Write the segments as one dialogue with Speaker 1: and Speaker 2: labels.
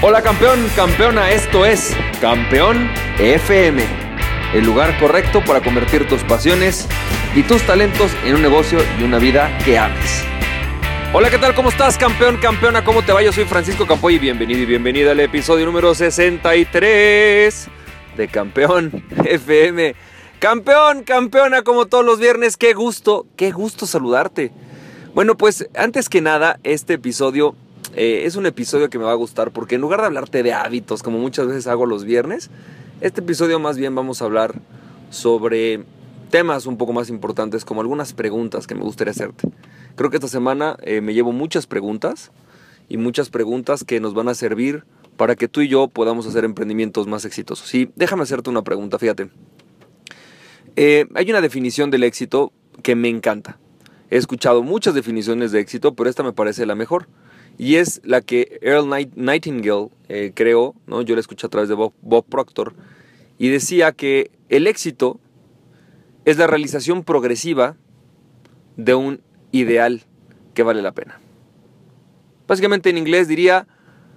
Speaker 1: Hola campeón, campeona, esto es Campeón FM, el lugar correcto para convertir tus pasiones y tus talentos en un negocio y una vida que ames. Hola, ¿qué tal? ¿Cómo estás, campeón, campeona? ¿Cómo te va? Yo soy Francisco Campoy y bienvenido y bienvenida al episodio número 63 de Campeón FM. Campeón, campeona, como todos los viernes, qué gusto, qué gusto saludarte. Bueno, pues antes que nada, este episodio eh, es un episodio que me va a gustar porque en lugar de hablarte de hábitos, como muchas veces hago los viernes, este episodio más bien vamos a hablar sobre temas un poco más importantes, como algunas preguntas que me gustaría hacerte. Creo que esta semana eh, me llevo muchas preguntas y muchas preguntas que nos van a servir para que tú y yo podamos hacer emprendimientos más exitosos. Y déjame hacerte una pregunta, fíjate. Eh, hay una definición del éxito que me encanta. He escuchado muchas definiciones de éxito, pero esta me parece la mejor y es la que Earl Nightingale eh, creó, ¿no? yo la escuché a través de Bob, Proctor, y decía que el éxito es la realización progresiva de un ideal que vale la pena. Básicamente en inglés diría,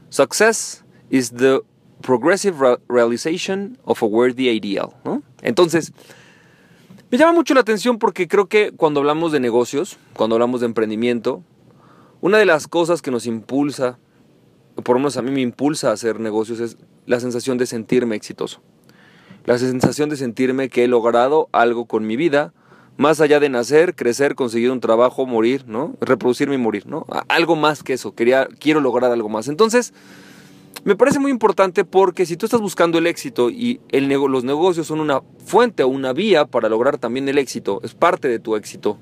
Speaker 1: success is the progressive realization of a worthy ideal. Entonces, me llama mucho la atención porque creo que cuando hablamos de negocios, cuando hablamos de emprendimiento, una de las cosas que nos impulsa, por lo menos a mí me impulsa a hacer negocios, es la sensación de sentirme exitoso. La sensación de sentirme que he logrado algo con mi vida, más allá de nacer, crecer, conseguir un trabajo, morir, ¿no? Reproducirme y morir, ¿no? Algo más que eso, quería, quiero lograr algo más. Entonces, me parece muy importante porque si tú estás buscando el éxito y los negocios son una fuente o una vía para lograr también el éxito, es parte de tu éxito,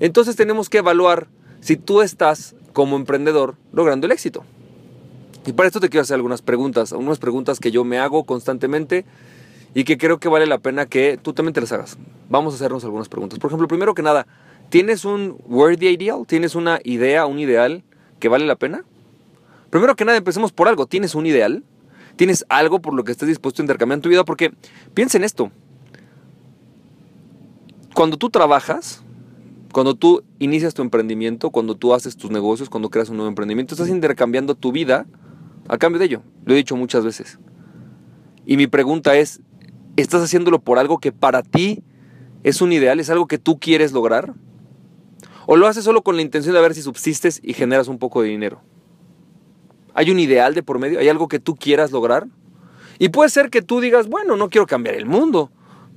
Speaker 1: entonces tenemos que evaluar si tú estás como emprendedor logrando el éxito. Y para esto te quiero hacer algunas preguntas, algunas preguntas que yo me hago constantemente y que creo que vale la pena que tú también te las hagas. Vamos a hacernos algunas preguntas. Por ejemplo, primero que nada, ¿tienes un worthy ideal? ¿Tienes una idea, un ideal que vale la pena? Primero que nada, empecemos por algo. ¿Tienes un ideal? ¿Tienes algo por lo que estés dispuesto a intercambiar en tu vida? Porque piensa en esto. Cuando tú trabajas, cuando tú inicias tu emprendimiento, cuando tú haces tus negocios, cuando creas un nuevo emprendimiento, estás intercambiando tu vida a cambio de ello. Lo he dicho muchas veces. Y mi pregunta es, ¿estás haciéndolo por algo que para ti es un ideal, es algo que tú quieres lograr? ¿O lo haces solo con la intención de ver si subsistes y generas un poco de dinero? ¿Hay un ideal de por medio? ¿Hay algo que tú quieras lograr? Y puede ser que tú digas, bueno, no quiero cambiar el mundo,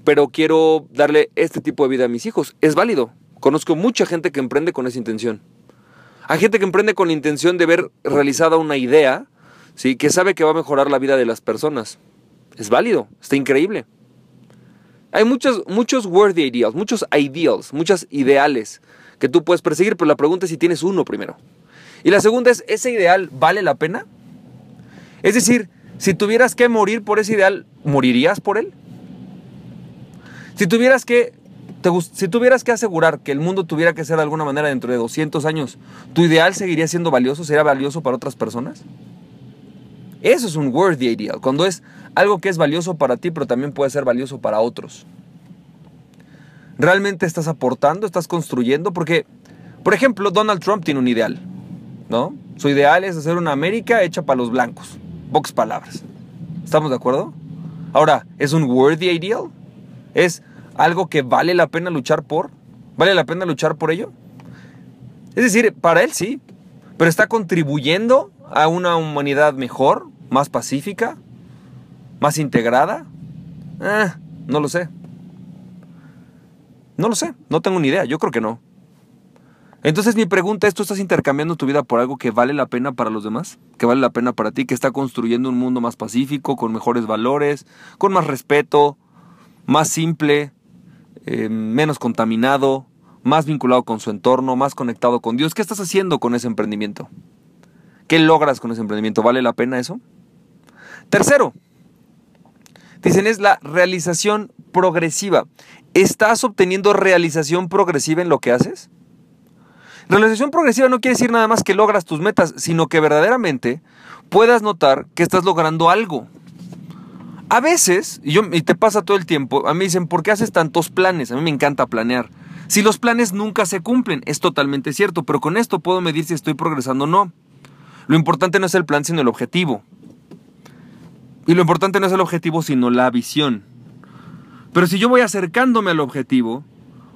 Speaker 1: pero quiero darle este tipo de vida a mis hijos. Es válido. Conozco mucha gente que emprende con esa intención. Hay gente que emprende con la intención de ver realizada una idea, ¿sí? que sabe que va a mejorar la vida de las personas. Es válido, está increíble. Hay muchos, muchos worthy ideals, muchos ideals, muchos ideales que tú puedes perseguir, pero la pregunta es si tienes uno primero. Y la segunda es, ¿ese ideal vale la pena? Es decir, si tuvieras que morir por ese ideal, ¿morirías por él? Si tuvieras que si tuvieras que asegurar que el mundo tuviera que ser de alguna manera dentro de 200 años, ¿tu ideal seguiría siendo valioso? ¿Sería valioso para otras personas? Eso es un worthy ideal, cuando es algo que es valioso para ti, pero también puede ser valioso para otros. ¿Realmente estás aportando, estás construyendo? Porque, por ejemplo, Donald Trump tiene un ideal, ¿no? Su ideal es hacer una América hecha para los blancos. Pocas palabras. ¿Estamos de acuerdo? Ahora, ¿es un worthy ideal? Es algo que vale la pena luchar por? ¿Vale la pena luchar por ello? Es decir, para él sí, pero está contribuyendo a una humanidad mejor, más pacífica, más integrada. Eh, no lo sé. No lo sé, no tengo ni idea, yo creo que no. Entonces mi pregunta es, ¿tú estás intercambiando tu vida por algo que vale la pena para los demás? ¿Que vale la pena para ti? ¿Que está construyendo un mundo más pacífico, con mejores valores, con más respeto, más simple, eh, menos contaminado, más vinculado con su entorno, más conectado con Dios. ¿Qué estás haciendo con ese emprendimiento? ¿Qué logras con ese emprendimiento? ¿Vale la pena eso? Tercero, dicen es la realización progresiva. ¿Estás obteniendo realización progresiva en lo que haces? Realización progresiva no quiere decir nada más que logras tus metas, sino que verdaderamente puedas notar que estás logrando algo. A veces, y, yo, te pasa todo el tiempo, a mí dicen, ¿por qué haces tantos planes? A mí me encanta planear. Si los planes nunca se cumplen, es totalmente cierto, pero con esto puedo medir si estoy progresando o no. Lo importante no es el plan, sino el objetivo. Y lo importante no es el objetivo, sino la visión. Pero si yo voy acercándome al objetivo,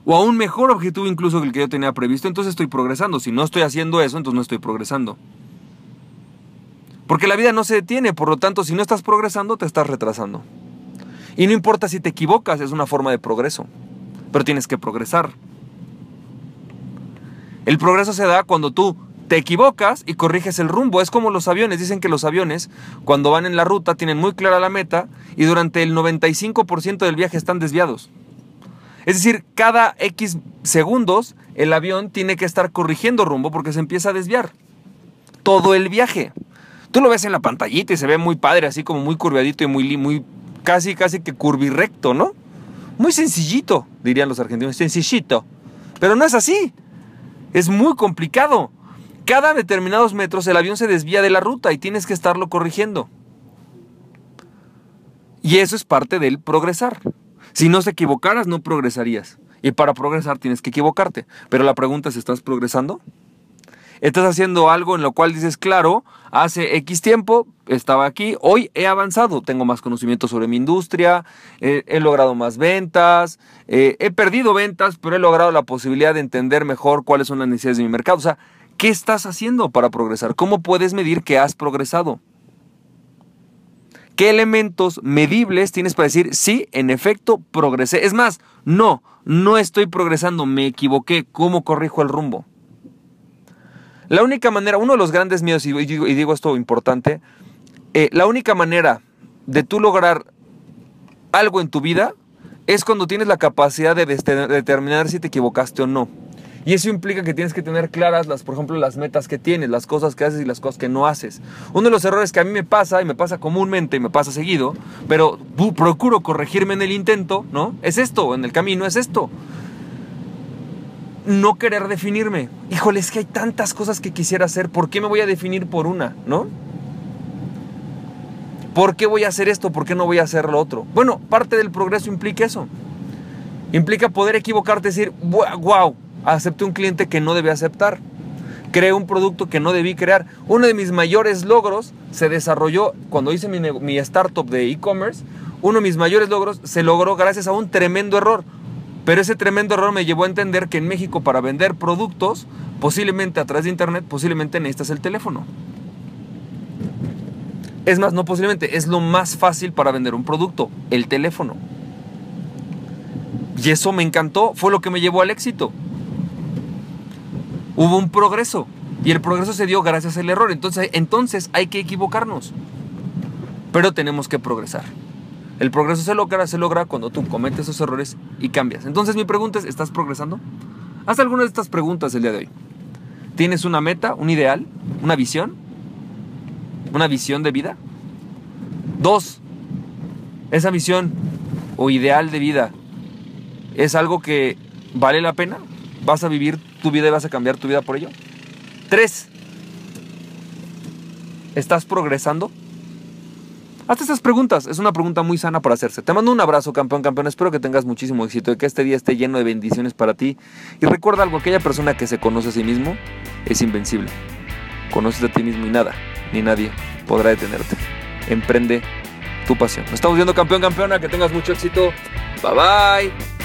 Speaker 1: o a un mejor objetivo incluso que el que yo tenía previsto, entonces estoy progresando. Si no estoy haciendo eso, entonces no estoy progresando. Porque la vida no se detiene, por lo tanto, si no estás progresando, te estás retrasando. Y no importa si te equivocas, es una forma de progreso. Pero tienes que progresar. El progreso se da cuando tú te equivocas y corriges el rumbo. Es como los aviones. Dicen que los aviones, cuando van en la ruta, tienen muy clara la meta y durante el 95% del viaje están desviados. Es decir, cada X segundos el avión tiene que estar corrigiendo rumbo porque se empieza a desviar. Todo el viaje. Tú lo ves en la pantallita y se ve muy padre, así como muy curviadito y muy, muy casi, casi que curvirrecto, ¿no? Muy sencillito, dirían los argentinos, sencillito. Pero no es así. Es muy complicado. Cada determinados metros el avión se desvía de la ruta y tienes que estarlo corrigiendo. Y eso es parte del progresar. Si no se equivocaras, no progresarías. Y para progresar tienes que equivocarte. Pero la pregunta es, ¿estás progresando? Estás haciendo algo en lo cual dices, claro, hace X tiempo estaba aquí, hoy he avanzado, tengo más conocimiento sobre mi industria, he logrado más ventas, eh, he perdido ventas, pero he logrado la posibilidad de entender mejor cuáles son las necesidades de mi mercado. O sea, ¿qué estás haciendo para progresar? ¿Cómo puedes medir que has progresado? ¿Qué elementos medibles tienes para decir, sí, en efecto, progresé? Es más, no, no estoy progresando, me equivoqué, ¿cómo corrijo el rumbo? La única manera, uno de los grandes miedos, y digo, esto importante, eh, la única manera de tú lograr algo en tu vida es cuando tienes la capacidad de, determinar si te equivocaste o no. Y eso implica que tienes que tener claras, las, por ejemplo, las metas que tienes, las cosas que haces y las cosas que no haces. Uno de los errores que a mí me pasa, y me pasa comúnmente, y me pasa seguido, pero procuro corregirme en el intento, ¿no? Es esto, en el camino es esto no querer definirme. Híjole, es que hay tantas cosas que quisiera hacer, ¿por qué me voy a definir por una, no? ¿Por qué voy a hacer esto? ¿Por qué no voy a hacer lo otro? Bueno, parte del progreso implica eso. Implica poder equivocarte y decir, wow, acepté un cliente que no debí aceptar. Creé un producto que no debí crear. Uno de mis mayores logros se desarrolló cuando hice mi, mi startup de e-commerce. Uno de mis mayores logros se logró gracias a un tremendo error. Pero ese tremendo error me llevó a entender que en México para vender productos, posiblemente a través de internet, posiblemente necesitas el teléfono. Es más, no posiblemente, es lo más fácil para vender un producto, el teléfono. Y eso me encantó, fue lo que me llevó al éxito. Hubo un progreso y el progreso se dio gracias al error. Entonces, entonces hay que equivocarnos. Pero tenemos que progresar. El progreso se logra, se logra cuando tú cometes esos errores y cambias. Entonces mi pregunta es, ¿estás progresando? Haz alguna de estas preguntas el día de hoy. ¿Tienes una meta, un ideal, una visión? ¿Una visión de vida? Dos, esa visión o ideal de vida es algo que vale la pena. ¿Vas a vivir tu vida y vas a cambiar tu vida por ello? Tres, ¿estás progresando? Hazte estas preguntas, es una pregunta muy sana para hacerse. Te mando un abrazo, campeón, campeón. Espero que tengas muchísimo éxito y que este día esté lleno de bendiciones para ti. Y recuerda algo, aquella persona que se conoce a sí mismo es invencible. Conoces a ti mismo y nada, ni nadie podrá detenerte. Emprende tu pasión. Nos estamos viendo, campeón, campeona. Que tengas mucho éxito. Bye bye.